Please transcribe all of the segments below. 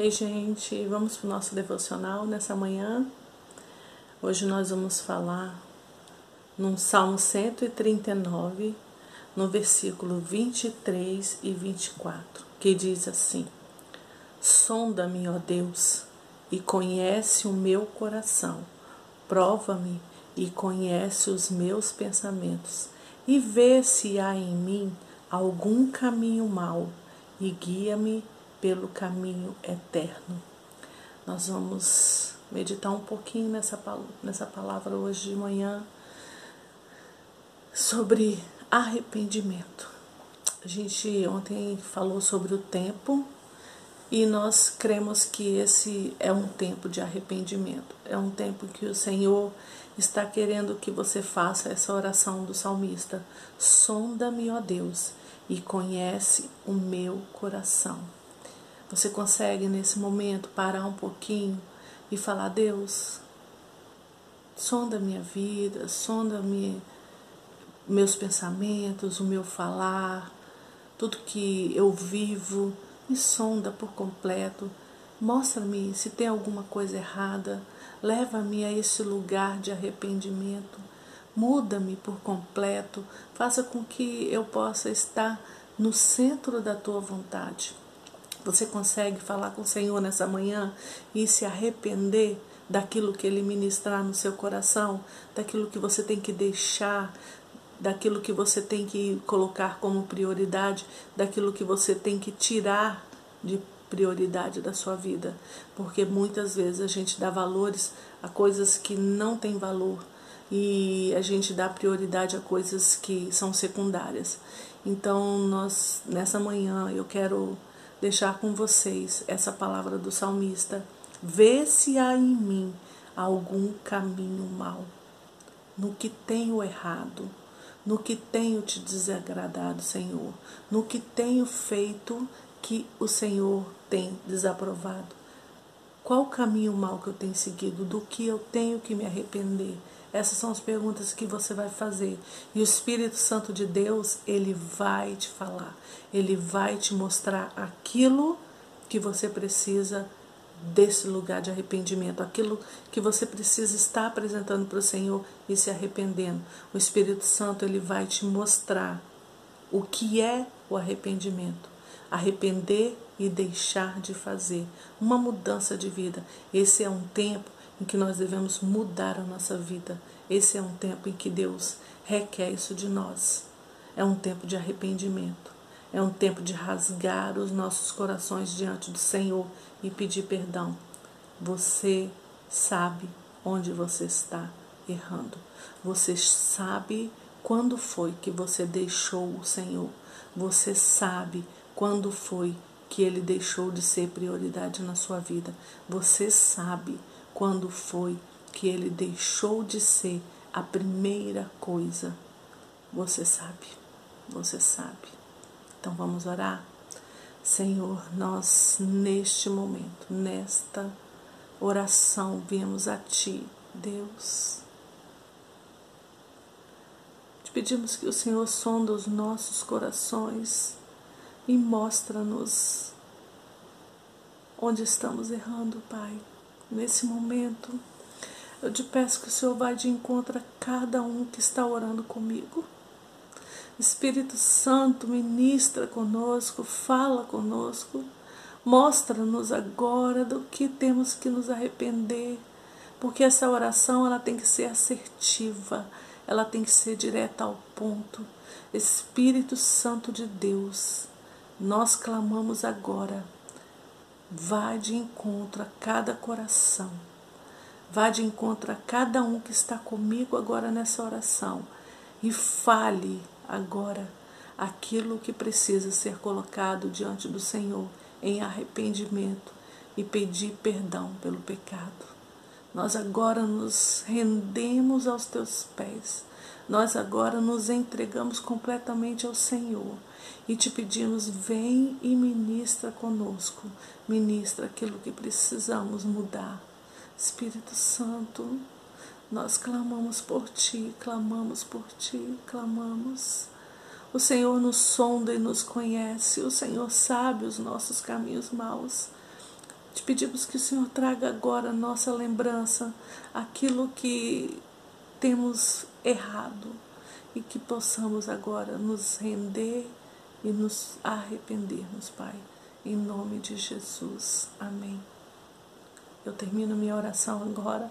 Ei, gente, vamos para o nosso devocional nessa manhã. Hoje nós vamos falar no Salmo 139, no versículo 23 e 24, que diz assim: Sonda-me, ó Deus, e conhece o meu coração. Prova-me e conhece os meus pensamentos, e vê se há em mim algum caminho mau, e guia-me pelo caminho eterno. Nós vamos meditar um pouquinho nessa, nessa palavra hoje de manhã sobre arrependimento. A gente ontem falou sobre o tempo e nós cremos que esse é um tempo de arrependimento. É um tempo que o Senhor está querendo que você faça essa oração do salmista: Sonda-me, ó Deus, e conhece o meu coração. Você consegue nesse momento parar um pouquinho e falar: Deus, sonda minha vida, sonda -me meus pensamentos, o meu falar, tudo que eu vivo, me sonda por completo. Mostra-me se tem alguma coisa errada, leva-me a esse lugar de arrependimento, muda-me por completo, faça com que eu possa estar no centro da tua vontade. Você consegue falar com o Senhor nessa manhã e se arrepender daquilo que Ele ministrar no seu coração, daquilo que você tem que deixar, daquilo que você tem que colocar como prioridade, daquilo que você tem que tirar de prioridade da sua vida, porque muitas vezes a gente dá valores a coisas que não têm valor e a gente dá prioridade a coisas que são secundárias. Então, nós nessa manhã eu quero deixar com vocês essa palavra do salmista. Vê se há em mim algum caminho mau, no que tenho errado, no que tenho te desagradado, Senhor, no que tenho feito que o Senhor tem desaprovado. Qual o caminho mau que eu tenho seguido? Do que eu tenho que me arrepender? Essas são as perguntas que você vai fazer. E o Espírito Santo de Deus, ele vai te falar. Ele vai te mostrar aquilo que você precisa desse lugar de arrependimento, aquilo que você precisa estar apresentando para o Senhor e se arrependendo. O Espírito Santo ele vai te mostrar o que é o arrependimento. Arrepender e deixar de fazer uma mudança de vida. Esse é um tempo em que nós devemos mudar a nossa vida. Esse é um tempo em que Deus requer isso de nós. É um tempo de arrependimento. É um tempo de rasgar os nossos corações diante do Senhor e pedir perdão. Você sabe onde você está errando. Você sabe quando foi que você deixou o Senhor. Você sabe quando foi que ele deixou de ser prioridade na sua vida. Você sabe quando foi que ele deixou de ser a primeira coisa. Você sabe, você sabe. Então vamos orar? Senhor, nós neste momento, nesta oração, viemos a Ti, Deus. Te pedimos que o Senhor sonda os nossos corações e mostra-nos onde estamos errando, Pai nesse momento, eu te peço que o Senhor vá de encontro a cada um que está orando comigo. Espírito Santo, ministra conosco, fala conosco, mostra-nos agora do que temos que nos arrepender, porque essa oração ela tem que ser assertiva, ela tem que ser direta ao ponto. Espírito Santo de Deus, nós clamamos agora Vá de encontro a cada coração. Vá de encontro a cada um que está comigo agora nessa oração. E fale agora aquilo que precisa ser colocado diante do Senhor em arrependimento e pedir perdão pelo pecado. Nós agora nos rendemos aos teus pés. Nós agora nos entregamos completamente ao Senhor e te pedimos: vem e ministra conosco, ministra aquilo que precisamos mudar. Espírito Santo, nós clamamos por ti, clamamos por ti, clamamos. O Senhor nos sonda e nos conhece, o Senhor sabe os nossos caminhos maus. Te pedimos que o Senhor traga agora a nossa lembrança, aquilo que temos errado e que possamos agora nos render e nos arrependermos, Pai. Em nome de Jesus. Amém. Eu termino minha oração agora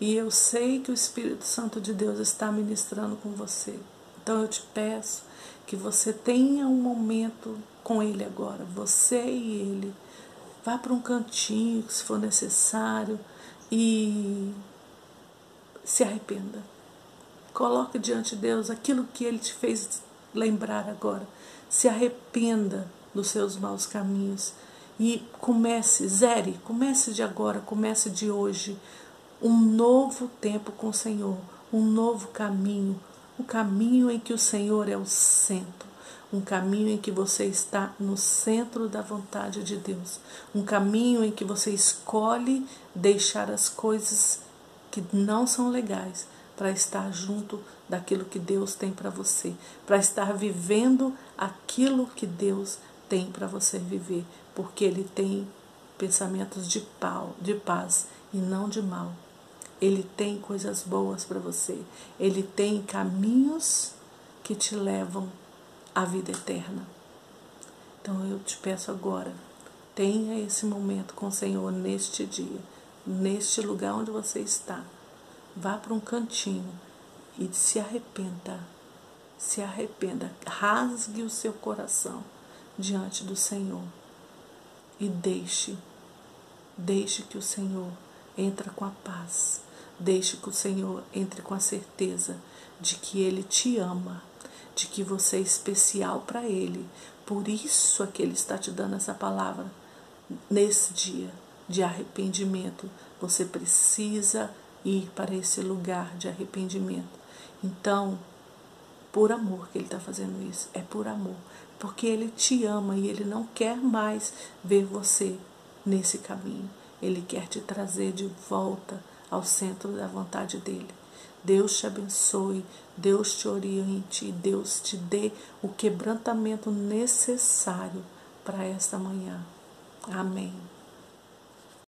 e eu sei que o Espírito Santo de Deus está ministrando com você. Então eu te peço que você tenha um momento com Ele agora, você e Ele. Vá para um cantinho, se for necessário, e se arrependa. Coloque diante de Deus aquilo que Ele te fez lembrar agora. Se arrependa dos seus maus caminhos e comece, zere, comece de agora, comece de hoje, um novo tempo com o Senhor, um novo caminho, um caminho em que o Senhor é o centro, um caminho em que você está no centro da vontade de Deus, um caminho em que você escolhe deixar as coisas que não são legais para estar junto daquilo que Deus tem para você, para estar vivendo aquilo que Deus tem para você viver, porque Ele tem pensamentos de, pau, de paz e não de mal. Ele tem coisas boas para você. Ele tem caminhos que te levam à vida eterna. Então eu te peço agora, tenha esse momento com o Senhor neste dia, neste lugar onde você está. Vá para um cantinho e se arrependa. Se arrependa, rasgue o seu coração diante do Senhor e deixe, deixe que o Senhor entre com a paz Deixe que o Senhor entre com a certeza de que Ele te ama, de que você é especial para Ele. Por isso é que Ele está te dando essa palavra nesse dia de arrependimento. Você precisa ir para esse lugar de arrependimento. Então, por amor que Ele está fazendo isso, é por amor, porque Ele te ama e Ele não quer mais ver você nesse caminho. Ele quer te trazer de volta ao centro da vontade dele. Deus te abençoe, Deus te oriente, Deus te dê o quebrantamento necessário para esta manhã. Amém.